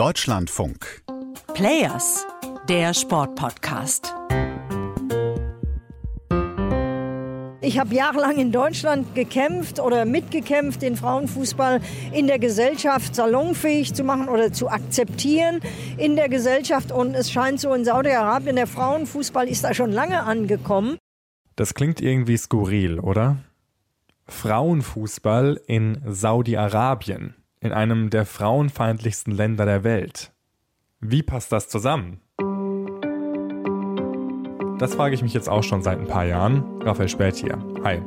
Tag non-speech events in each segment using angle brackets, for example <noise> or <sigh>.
Deutschlandfunk. Players, der Sportpodcast. Ich habe jahrelang in Deutschland gekämpft oder mitgekämpft, den Frauenfußball in der Gesellschaft salonfähig zu machen oder zu akzeptieren in der Gesellschaft. Und es scheint so in Saudi-Arabien, der Frauenfußball ist da schon lange angekommen. Das klingt irgendwie skurril, oder? Frauenfußball in Saudi-Arabien, in einem der frauenfeindlichsten Länder der Welt. Wie passt das zusammen? Das frage ich mich jetzt auch schon seit ein paar Jahren. Raphael Spät hier. Hi.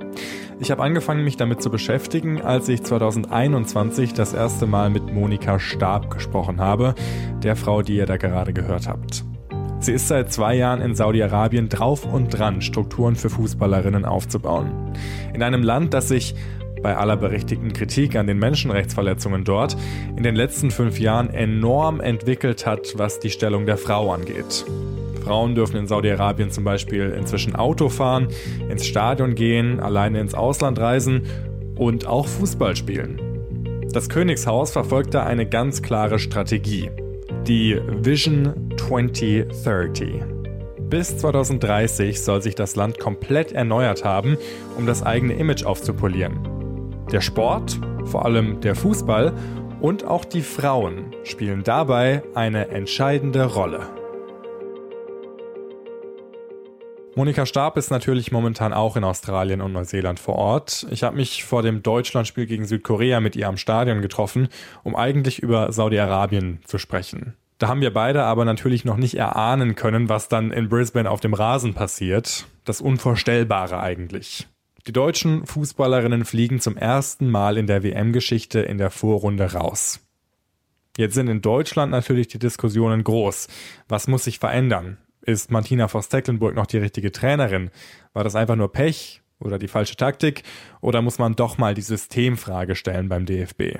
Ich habe angefangen, mich damit zu beschäftigen, als ich 2021 das erste Mal mit Monika Stab gesprochen habe, der Frau, die ihr da gerade gehört habt. Sie ist seit zwei Jahren in Saudi-Arabien drauf und dran, Strukturen für Fußballerinnen aufzubauen. In einem Land, das sich bei aller berechtigten Kritik an den Menschenrechtsverletzungen dort in den letzten fünf Jahren enorm entwickelt hat, was die Stellung der Frau angeht. Frauen dürfen in Saudi-Arabien zum Beispiel inzwischen Auto fahren, ins Stadion gehen, alleine ins Ausland reisen und auch Fußball spielen. Das Königshaus verfolgt da eine ganz klare Strategie die Vision 2030. Bis 2030 soll sich das Land komplett erneuert haben, um das eigene Image aufzupolieren. Der Sport, vor allem der Fußball und auch die Frauen spielen dabei eine entscheidende Rolle. Monika Stab ist natürlich momentan auch in Australien und Neuseeland vor Ort. Ich habe mich vor dem Deutschlandspiel gegen Südkorea mit ihr am Stadion getroffen, um eigentlich über Saudi-Arabien zu sprechen. Da haben wir beide aber natürlich noch nicht erahnen können, was dann in Brisbane auf dem Rasen passiert. Das Unvorstellbare eigentlich. Die deutschen Fußballerinnen fliegen zum ersten Mal in der WM-Geschichte in der Vorrunde raus. Jetzt sind in Deutschland natürlich die Diskussionen groß. Was muss sich verändern? Ist Martina Voss-Tecklenburg noch die richtige Trainerin? War das einfach nur Pech oder die falsche Taktik? Oder muss man doch mal die Systemfrage stellen beim DFB?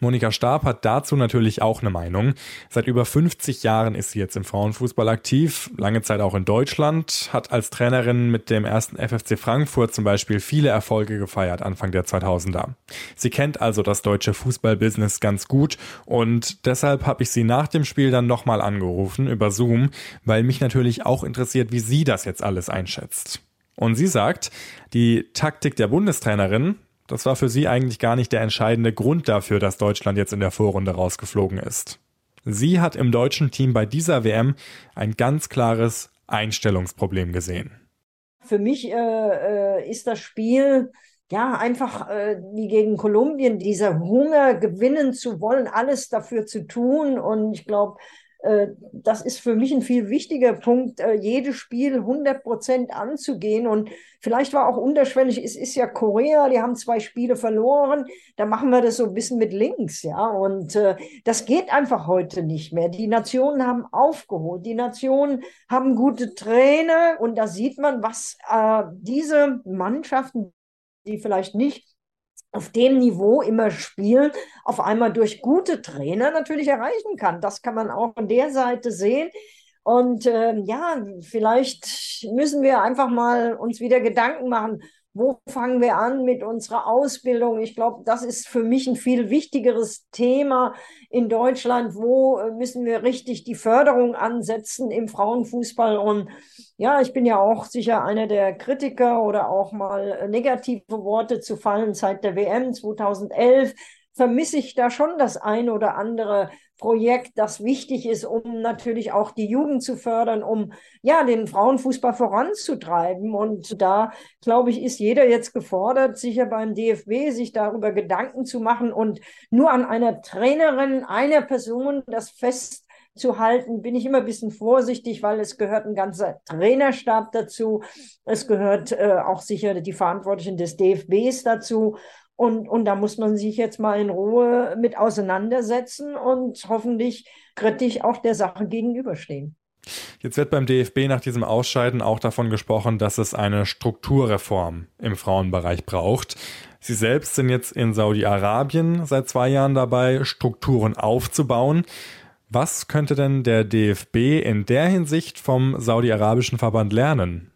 Monika Stab hat dazu natürlich auch eine Meinung. Seit über 50 Jahren ist sie jetzt im Frauenfußball aktiv, lange Zeit auch in Deutschland, hat als Trainerin mit dem ersten FFC Frankfurt zum Beispiel viele Erfolge gefeiert Anfang der 2000er. Sie kennt also das deutsche Fußballbusiness ganz gut und deshalb habe ich sie nach dem Spiel dann nochmal angerufen über Zoom, weil mich natürlich auch interessiert, wie sie das jetzt alles einschätzt. Und sie sagt, die Taktik der Bundestrainerin, das war für sie eigentlich gar nicht der entscheidende Grund dafür, dass Deutschland jetzt in der Vorrunde rausgeflogen ist. Sie hat im deutschen Team bei dieser WM ein ganz klares Einstellungsproblem gesehen. Für mich äh, äh, ist das Spiel ja einfach äh, wie gegen Kolumbien, dieser Hunger gewinnen zu wollen, alles dafür zu tun. Und ich glaube, das ist für mich ein viel wichtiger Punkt, äh, jedes Spiel 100 Prozent anzugehen. Und vielleicht war auch unterschwellig, es ist ja Korea, die haben zwei Spiele verloren, da machen wir das so ein bisschen mit links, ja. Und äh, das geht einfach heute nicht mehr. Die Nationen haben aufgeholt, die Nationen haben gute Trainer und da sieht man, was äh, diese Mannschaften, die vielleicht nicht auf dem Niveau immer spielen, auf einmal durch gute Trainer natürlich erreichen kann. Das kann man auch von der Seite sehen. Und äh, ja, vielleicht müssen wir einfach mal uns wieder Gedanken machen, wo fangen wir an mit unserer Ausbildung? Ich glaube, das ist für mich ein viel wichtigeres Thema in Deutschland. Wo äh, müssen wir richtig die Förderung ansetzen im Frauenfußball? Und ja, ich bin ja auch sicher einer der Kritiker oder auch mal äh, negative Worte zu fallen seit der WM 2011 vermisse ich da schon das eine oder andere Projekt, das wichtig ist, um natürlich auch die Jugend zu fördern, um ja den Frauenfußball voranzutreiben. Und da, glaube ich, ist jeder jetzt gefordert, sicher beim DFB, sich darüber Gedanken zu machen und nur an einer Trainerin, einer Person das fest zu halten, bin ich immer ein bisschen vorsichtig, weil es gehört ein ganzer Trainerstab dazu. Es gehört äh, auch sicher die Verantwortlichen des DFBs dazu. Und, und da muss man sich jetzt mal in Ruhe mit auseinandersetzen und hoffentlich kritisch auch der Sache gegenüberstehen. Jetzt wird beim DFB nach diesem Ausscheiden auch davon gesprochen, dass es eine Strukturreform im Frauenbereich braucht. Sie selbst sind jetzt in Saudi-Arabien seit zwei Jahren dabei, Strukturen aufzubauen. Was könnte denn der DFB in der Hinsicht vom saudi-arabischen Verband lernen?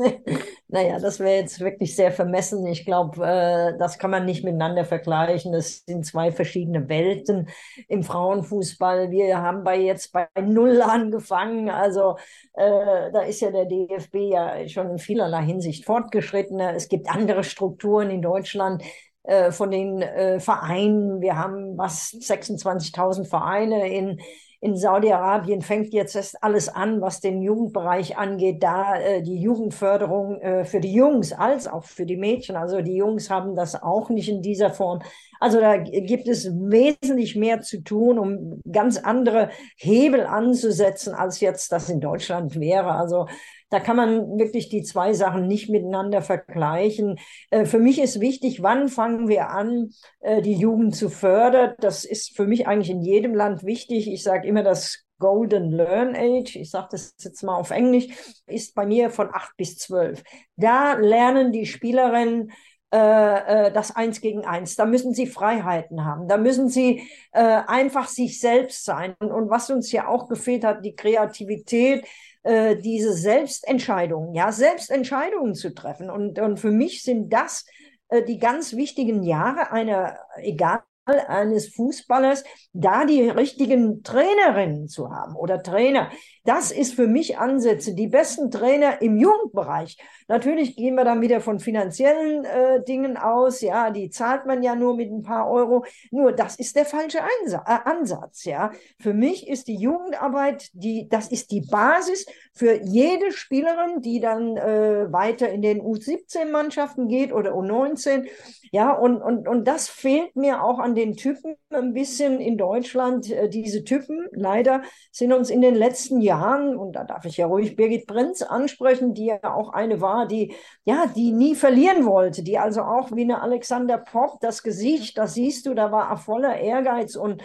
<laughs> naja, das wäre jetzt wirklich sehr vermessen. Ich glaube, äh, das kann man nicht miteinander vergleichen. Das sind zwei verschiedene Welten im Frauenfußball. Wir haben bei jetzt bei Null angefangen. Also äh, da ist ja der DFB ja schon in vielerlei Hinsicht fortgeschrittener. Es gibt andere Strukturen in Deutschland äh, von den äh, Vereinen. Wir haben was 26.000 Vereine in in Saudi-Arabien fängt jetzt erst alles an, was den Jugendbereich angeht, da äh, die Jugendförderung äh, für die Jungs als auch für die Mädchen. Also die Jungs haben das auch nicht in dieser Form. Also da gibt es wesentlich mehr zu tun, um ganz andere Hebel anzusetzen, als jetzt das in Deutschland wäre. Also da kann man wirklich die zwei Sachen nicht miteinander vergleichen. Äh, für mich ist wichtig, wann fangen wir an, äh, die Jugend zu fördern. Das ist für mich eigentlich in jedem Land wichtig. Ich sage immer, das Golden Learn Age, ich sage das jetzt mal auf Englisch, ist bei mir von acht bis zwölf. Da lernen die Spielerinnen äh, äh, das Eins gegen Eins. Da müssen sie Freiheiten haben. Da müssen sie äh, einfach sich selbst sein. Und, und was uns ja auch gefehlt hat, die Kreativität, äh, diese Selbstentscheidungen, ja, Selbstentscheidungen zu treffen. Und, und für mich sind das äh, die ganz wichtigen Jahre einer, egal eines Fußballers, da die richtigen Trainerinnen zu haben oder Trainer. Das ist für mich Ansätze. Die besten Trainer im Jugendbereich. Natürlich gehen wir dann wieder von finanziellen äh, Dingen aus. Ja, die zahlt man ja nur mit ein paar Euro. Nur das ist der falsche Einsa äh, Ansatz. Ja, für mich ist die Jugendarbeit die, das ist die Basis für jede Spielerin, die dann äh, weiter in den U17-Mannschaften geht oder U19. Ja, und, und, und das fehlt mir auch an den Typen ein bisschen in Deutschland. Äh, diese Typen leider sind uns in den letzten Jahren, und da darf ich ja ruhig Birgit Prinz ansprechen, die ja auch eine war, die, ja, die nie verlieren wollte, die also auch wie eine Alexander Popp, das Gesicht, das siehst du, da war voller Ehrgeiz und,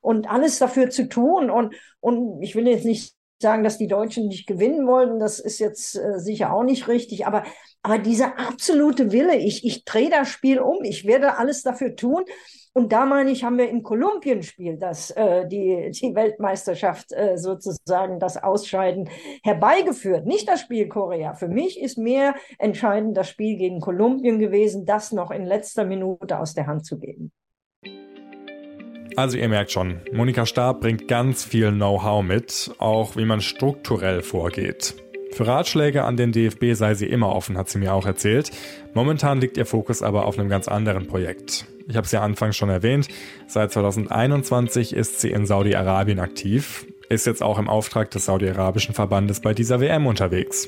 und alles dafür zu tun. Und, und ich will jetzt nicht sagen, dass die Deutschen nicht gewinnen wollten, das ist jetzt äh, sicher auch nicht richtig, aber, aber dieser absolute Wille, ich, ich drehe das Spiel um, ich werde alles dafür tun. Und da meine ich, haben wir im Kolumbienspiel das, äh, die, die Weltmeisterschaft äh, sozusagen, das Ausscheiden herbeigeführt. Nicht das Spiel Korea. Für mich ist mehr entscheidend das Spiel gegen Kolumbien gewesen, das noch in letzter Minute aus der Hand zu geben. Also ihr merkt schon, Monika Stab bringt ganz viel Know-how mit, auch wie man strukturell vorgeht. Für Ratschläge an den DFB sei sie immer offen, hat sie mir auch erzählt. Momentan liegt ihr Fokus aber auf einem ganz anderen Projekt. Ich habe es ja anfangs schon erwähnt, seit 2021 ist sie in Saudi-Arabien aktiv, ist jetzt auch im Auftrag des saudi-arabischen Verbandes bei dieser WM unterwegs.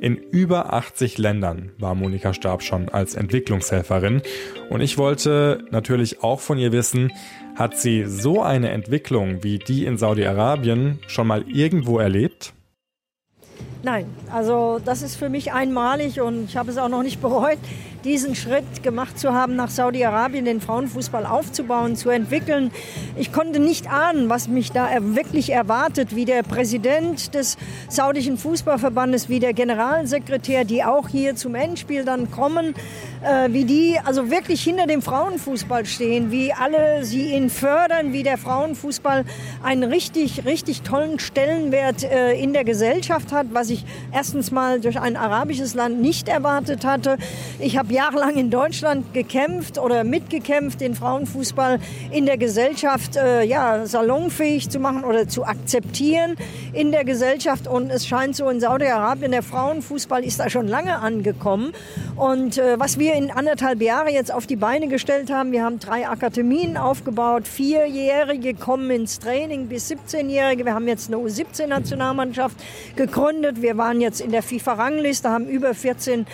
In über 80 Ländern war Monika Stab schon als Entwicklungshelferin und ich wollte natürlich auch von ihr wissen, hat sie so eine Entwicklung wie die in Saudi-Arabien schon mal irgendwo erlebt? Nein, also das ist für mich einmalig und ich habe es auch noch nicht bereut, diesen Schritt gemacht zu haben, nach Saudi-Arabien den Frauenfußball aufzubauen, zu entwickeln. Ich konnte nicht ahnen, was mich da wirklich erwartet, wie der Präsident des saudischen Fußballverbandes, wie der Generalsekretär, die auch hier zum Endspiel dann kommen, äh, wie die also wirklich hinter dem Frauenfußball stehen, wie alle sie ihn fördern, wie der Frauenfußball einen richtig, richtig tollen Stellenwert äh, in der Gesellschaft hat, was ich erstens mal durch ein arabisches Land nicht erwartet hatte. Ich habe jahrelang in Deutschland gekämpft oder mitgekämpft, den Frauenfußball in der Gesellschaft äh, ja, salonfähig zu machen oder zu akzeptieren in der Gesellschaft. Und es scheint so in Saudi-Arabien, der Frauenfußball ist da schon lange angekommen. Und äh, was wir in anderthalb Jahren jetzt auf die Beine gestellt haben, wir haben drei Akademien aufgebaut, Vierjährige kommen ins Training bis 17-Jährige. Wir haben jetzt eine U17-Nationalmannschaft gegründet. Wir waren jetzt in der FIFA-Rangliste, haben über 14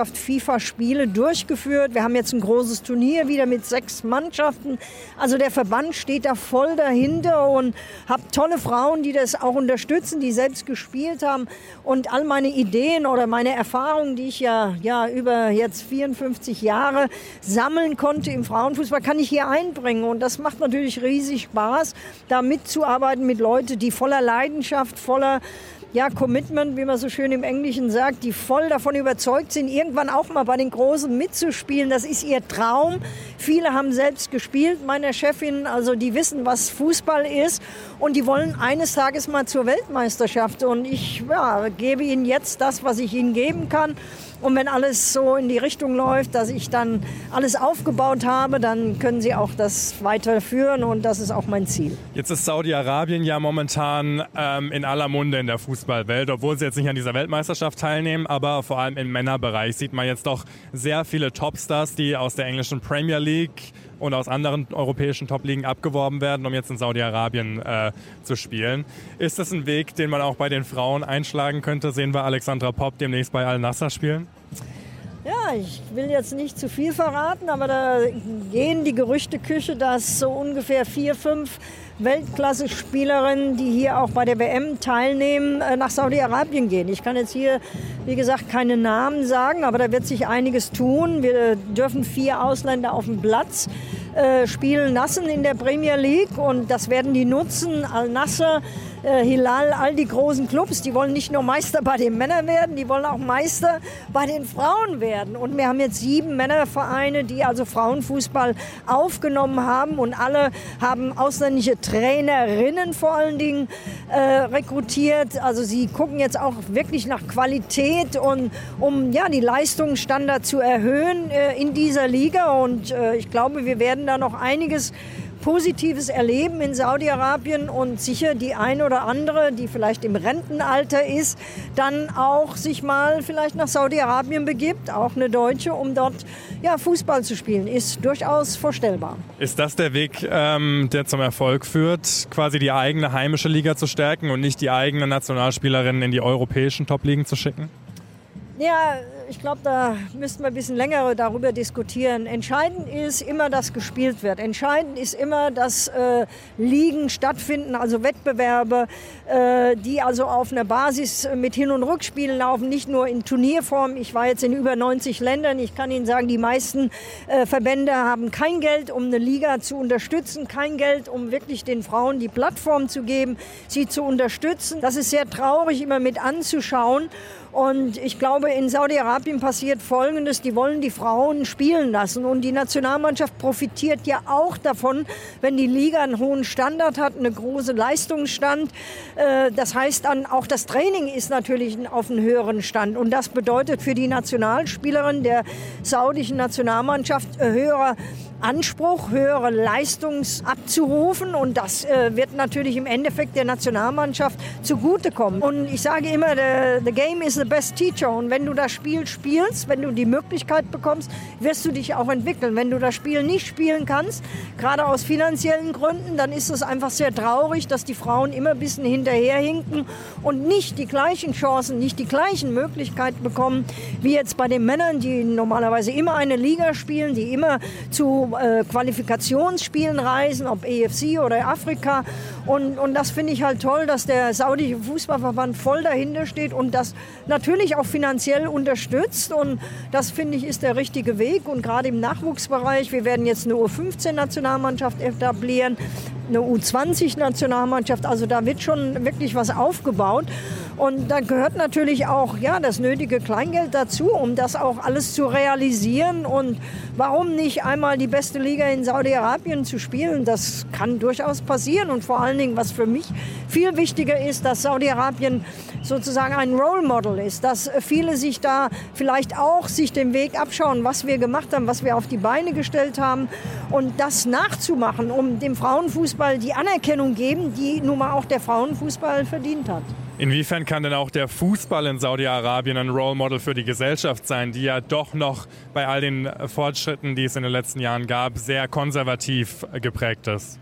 A-Nationalmannschaft FIFA-Spiele durchgeführt. Wir haben jetzt ein großes Turnier wieder mit sechs Mannschaften. Also der Verband steht da voll dahinter und habe tolle Frauen, die das auch unterstützen, die selbst gespielt haben. Und all meine Ideen oder meine Erfahrungen, die ich ja, ja über jetzt 54 Jahre sammeln konnte im Frauenfußball, kann ich hier einbringen. Und das macht natürlich riesig Spaß, da mitzuarbeiten mit Leuten, die voller Leidenschaft, voller ja, Commitment, wie man so schön im Englischen sagt, die voll davon überzeugt sind, irgendwann auch mal bei den Großen mitzuspielen. Das ist ihr Traum. Viele haben selbst gespielt, meine Chefin, also die wissen, was Fußball ist und die wollen eines Tages mal zur Weltmeisterschaft. Und ich ja, gebe ihnen jetzt das, was ich ihnen geben kann. Und wenn alles so in die Richtung läuft, dass ich dann alles aufgebaut habe, dann können sie auch das weiterführen und das ist auch mein Ziel. Jetzt ist Saudi-Arabien ja momentan ähm, in aller Munde in der Fußballwelt, obwohl sie jetzt nicht an dieser Weltmeisterschaft teilnehmen, aber vor allem im Männerbereich sieht man jetzt doch sehr viele Topstars, die aus der englischen Premier League und aus anderen europäischen Top-Ligen abgeworben werden, um jetzt in Saudi-Arabien äh, zu spielen. Ist das ein Weg, den man auch bei den Frauen einschlagen könnte? Sehen wir Alexandra Popp demnächst bei Al-Nassr spielen? Ja, ich will jetzt nicht zu viel verraten, aber da gehen die Gerüchteküche, dass so ungefähr vier, fünf Weltklasse-Spielerinnen, die hier auch bei der WM teilnehmen, äh, nach Saudi-Arabien gehen. Ich kann jetzt hier, wie gesagt, keine Namen sagen, aber da wird sich einiges tun. Wir dürfen vier Ausländer auf dem Platz äh, spielen lassen in der Premier League und das werden die nutzen. Al-Nasser äh, Hilal, all die großen Clubs, die wollen nicht nur Meister bei den Männern werden, die wollen auch Meister bei den Frauen werden. Und wir haben jetzt sieben Männervereine, die also Frauenfußball aufgenommen haben und alle haben ausländische Trainerinnen vor allen Dingen äh, rekrutiert. Also sie gucken jetzt auch wirklich nach Qualität und um ja die Leistungsstandard zu erhöhen äh, in dieser Liga. Und äh, ich glaube, wir werden da noch einiges positives Erleben in Saudi-Arabien und sicher die ein oder andere, die vielleicht im Rentenalter ist, dann auch sich mal vielleicht nach Saudi-Arabien begibt, auch eine Deutsche, um dort ja, Fußball zu spielen, ist durchaus vorstellbar. Ist das der Weg, ähm, der zum Erfolg führt, quasi die eigene heimische Liga zu stärken und nicht die eigenen Nationalspielerinnen in die europäischen Top-Ligen zu schicken? Ja, ich glaube, da müssten wir ein bisschen länger darüber diskutieren. Entscheidend ist immer, dass gespielt wird. Entscheidend ist immer, dass äh, Ligen stattfinden, also Wettbewerbe, äh, die also auf einer Basis mit Hin- und Rückspielen laufen, nicht nur in Turnierform. Ich war jetzt in über 90 Ländern. Ich kann Ihnen sagen, die meisten äh, Verbände haben kein Geld, um eine Liga zu unterstützen, kein Geld, um wirklich den Frauen die Plattform zu geben, sie zu unterstützen. Das ist sehr traurig, immer mit anzuschauen. Und ich glaube, in Saudi-Arabien passiert Folgendes. Die wollen die Frauen spielen lassen. Und die Nationalmannschaft profitiert ja auch davon, wenn die Liga einen hohen Standard hat, eine große Leistungsstand. Äh, das heißt dann, auch das Training ist natürlich auf einem höheren Stand. Und das bedeutet für die Nationalspielerin der saudischen Nationalmannschaft äh, höherer Anspruch, höhere Leistung abzurufen. Und das äh, wird natürlich im Endeffekt der Nationalmannschaft zugutekommen. Und ich sage immer, the, the game is the best teacher. Und wenn du das Spiel spielst, wenn du die Möglichkeit bekommst, wirst du dich auch entwickeln. Wenn du das Spiel nicht spielen kannst, gerade aus finanziellen Gründen, dann ist es einfach sehr traurig, dass die Frauen immer ein bisschen hinterherhinken und nicht die gleichen Chancen, nicht die gleichen Möglichkeiten bekommen, wie jetzt bei den Männern, die normalerweise immer eine Liga spielen, die immer zu äh, Qualifikationsspielen reisen, ob EFC oder Afrika. Und, und das finde ich halt toll, dass der saudische Fußballverband voll dahinter steht und das natürlich auch finanziell unterstützt. Und das finde ich ist der richtige Weg. Und gerade im Nachwuchsbereich, wir werden jetzt eine U15-Nationalmannschaft etablieren, eine U20-Nationalmannschaft. Also da wird schon wirklich was aufgebaut. Und da gehört natürlich auch ja, das nötige Kleingeld dazu, um das auch alles zu realisieren. Und warum nicht einmal die beste Liga in Saudi-Arabien zu spielen? Das kann durchaus passieren. Und vor allen Dingen, was für mich viel wichtiger ist, dass Saudi-Arabien sozusagen ein Role Model ist, dass viele sich da vielleicht auch sich den Weg abschauen, was wir gemacht haben, was wir auf die Beine gestellt haben und das nachzumachen, um dem Frauenfußball die Anerkennung geben, die nun mal auch der Frauenfußball verdient hat. Inwiefern kann denn auch der Fußball in Saudi-Arabien ein Role Model für die Gesellschaft sein, die ja doch noch bei all den Fortschritten, die es in den letzten Jahren gab, sehr konservativ geprägt ist?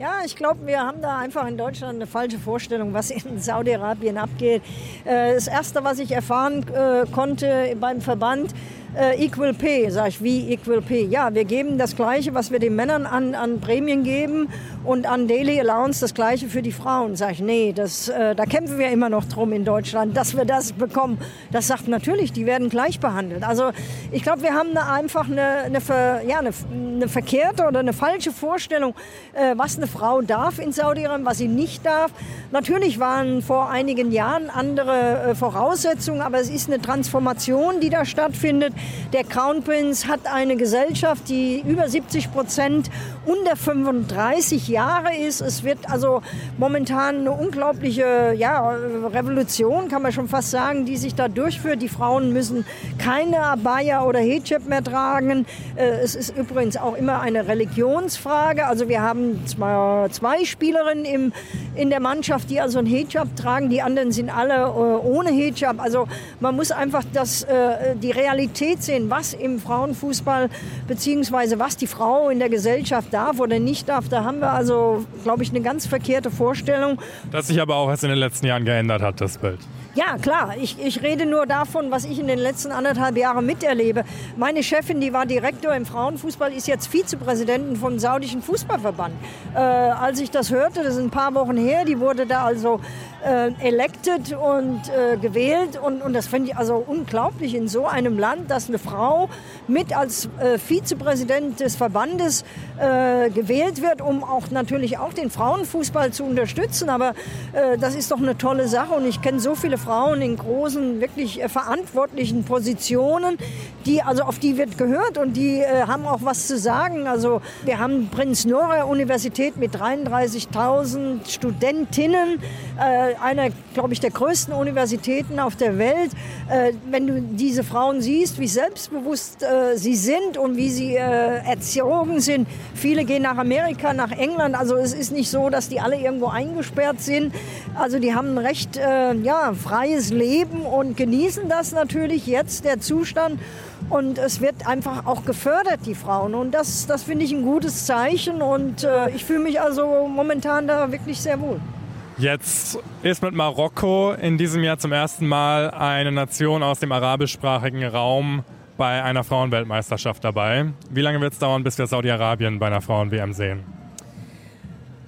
Ja, ich glaube, wir haben da einfach in Deutschland eine falsche Vorstellung, was in Saudi-Arabien abgeht. Äh, das Erste, was ich erfahren äh, konnte beim Verband, äh, Equal Pay. Sag ich, wie Equal Pay? Ja, wir geben das Gleiche, was wir den Männern an, an Prämien geben und an Daily Allowance das Gleiche für die Frauen. Sag ich, nee, das, äh, da kämpfen wir immer noch drum in Deutschland, dass wir das bekommen. Das sagt natürlich, die werden gleich behandelt. Also ich glaube, wir haben eine, einfach eine, eine, ver, ja, eine, eine, verkehrte oder eine falsche Vorstellung, äh, was eine Frau darf in Saudi-Arabien, was sie nicht darf. Natürlich waren vor einigen Jahren andere äh, Voraussetzungen, aber es ist eine Transformation, die da stattfindet. Der Crown Prince hat eine Gesellschaft, die über 70 Prozent unter 35 Jahre ist. Es wird also momentan eine unglaubliche ja, Revolution, kann man schon fast sagen, die sich da durchführt. Die Frauen müssen keine Abaya oder Hijab mehr tragen. Äh, es ist übrigens auch immer eine Religionsfrage. Also wir haben zwei Spielerinnen im, in der Mannschaft, die also ein Hijab tragen. Die anderen sind alle äh, ohne Hijab. Also man muss einfach das, äh, die Realität sehen, was im Frauenfußball beziehungsweise was die Frau in der Gesellschaft darf oder nicht darf. Da haben wir also, glaube ich, eine ganz verkehrte Vorstellung. Das sich aber auch erst in den letzten Jahren geändert hat, das Bild. Ja, klar. Ich, ich rede nur davon, was ich in den letzten anderthalb Jahren miterlebe. Meine Chefin, die war Direktor im Frauenfußball, ist jetzt Vizepräsidentin vom saudischen Fußballverband. Äh, als ich das hörte, das ist ein paar Wochen her, die wurde da also äh, elected und äh, gewählt. Und, und das finde ich also unglaublich in so einem Land, dass eine Frau mit als äh, Vizepräsident des Verbandes äh, gewählt wird, um auch natürlich auch den Frauenfußball zu unterstützen. Aber äh, das ist doch eine tolle Sache. Und ich kenne so viele Frauen in großen, wirklich äh, verantwortlichen Positionen, die also auf die wird gehört und die haben auch was zu sagen. Also wir haben Prinz Nora Universität mit 33.000 Studentinnen einer, glaube ich, der größten Universitäten auf der Welt. Äh, wenn du diese Frauen siehst, wie selbstbewusst äh, sie sind und wie sie äh, erzogen sind. Viele gehen nach Amerika, nach England. Also es ist nicht so, dass die alle irgendwo eingesperrt sind. Also die haben ein recht äh, ja, freies Leben und genießen das natürlich jetzt, der Zustand. Und es wird einfach auch gefördert, die Frauen. Und das, das finde ich ein gutes Zeichen. Und äh, ich fühle mich also momentan da wirklich sehr wohl. Jetzt ist mit Marokko in diesem Jahr zum ersten Mal eine Nation aus dem arabischsprachigen Raum bei einer Frauenweltmeisterschaft dabei. Wie lange wird es dauern, bis wir Saudi-Arabien bei einer Frauen-WM sehen?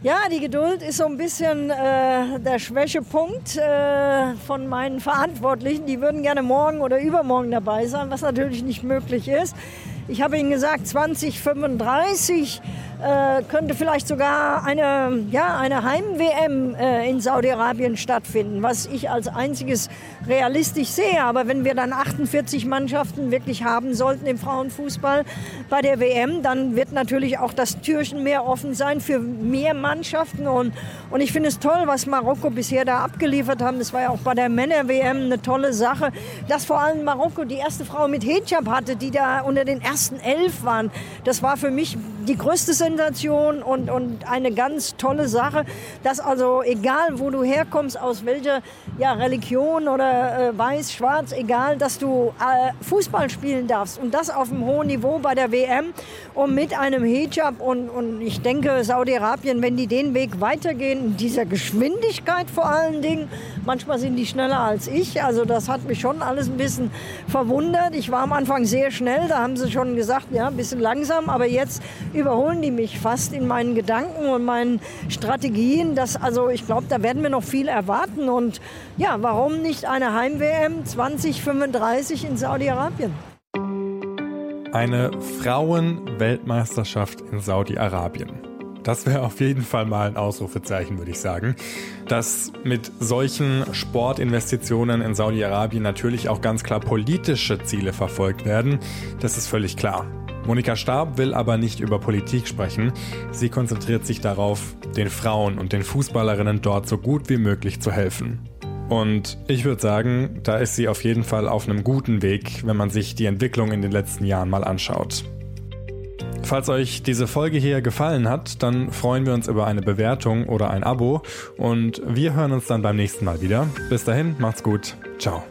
Ja, die Geduld ist so ein bisschen äh, der Schwächepunkt äh, von meinen Verantwortlichen. Die würden gerne morgen oder übermorgen dabei sein, was natürlich nicht möglich ist. Ich habe Ihnen gesagt, 2035 äh, könnte vielleicht sogar eine, ja, eine Heim-WM äh, in Saudi-Arabien stattfinden, was ich als einziges realistisch sehe. Aber wenn wir dann 48 Mannschaften wirklich haben sollten im Frauenfußball bei der WM, dann wird natürlich auch das Türchen mehr offen sein für mehr Mannschaften. Und, und ich finde es toll, was Marokko bisher da abgeliefert haben. Das war ja auch bei der Männer-WM eine tolle Sache, dass vor allem Marokko die erste Frau mit Hijab hatte, die da unter den ersten elf waren. Das war für mich die größte Sensation und, und eine ganz tolle Sache, dass also egal, wo du herkommst, aus welcher ja, Religion oder äh, weiß, schwarz, egal, dass du äh, Fußball spielen darfst und das auf einem hohen Niveau bei der WM und mit einem Hijab und, und ich denke, Saudi-Arabien, wenn die den Weg weitergehen, in dieser Geschwindigkeit vor allen Dingen, manchmal sind die schneller als ich, also das hat mich schon alles ein bisschen verwundert. Ich war am Anfang sehr schnell, da haben sie schon gesagt, ja, ein bisschen langsam, aber jetzt überholen die mich fast in meinen Gedanken und meinen Strategien. Das, also ich glaube, da werden wir noch viel erwarten. Und ja, warum nicht eine Heim-WM 2035 in Saudi-Arabien? Eine Frauen-Weltmeisterschaft in Saudi-Arabien. Das wäre auf jeden Fall mal ein Ausrufezeichen, würde ich sagen. Dass mit solchen Sportinvestitionen in Saudi-Arabien natürlich auch ganz klar politische Ziele verfolgt werden, das ist völlig klar. Monika Stab will aber nicht über Politik sprechen. Sie konzentriert sich darauf, den Frauen und den Fußballerinnen dort so gut wie möglich zu helfen. Und ich würde sagen, da ist sie auf jeden Fall auf einem guten Weg, wenn man sich die Entwicklung in den letzten Jahren mal anschaut. Falls euch diese Folge hier gefallen hat, dann freuen wir uns über eine Bewertung oder ein Abo und wir hören uns dann beim nächsten Mal wieder. Bis dahin, macht's gut. Ciao.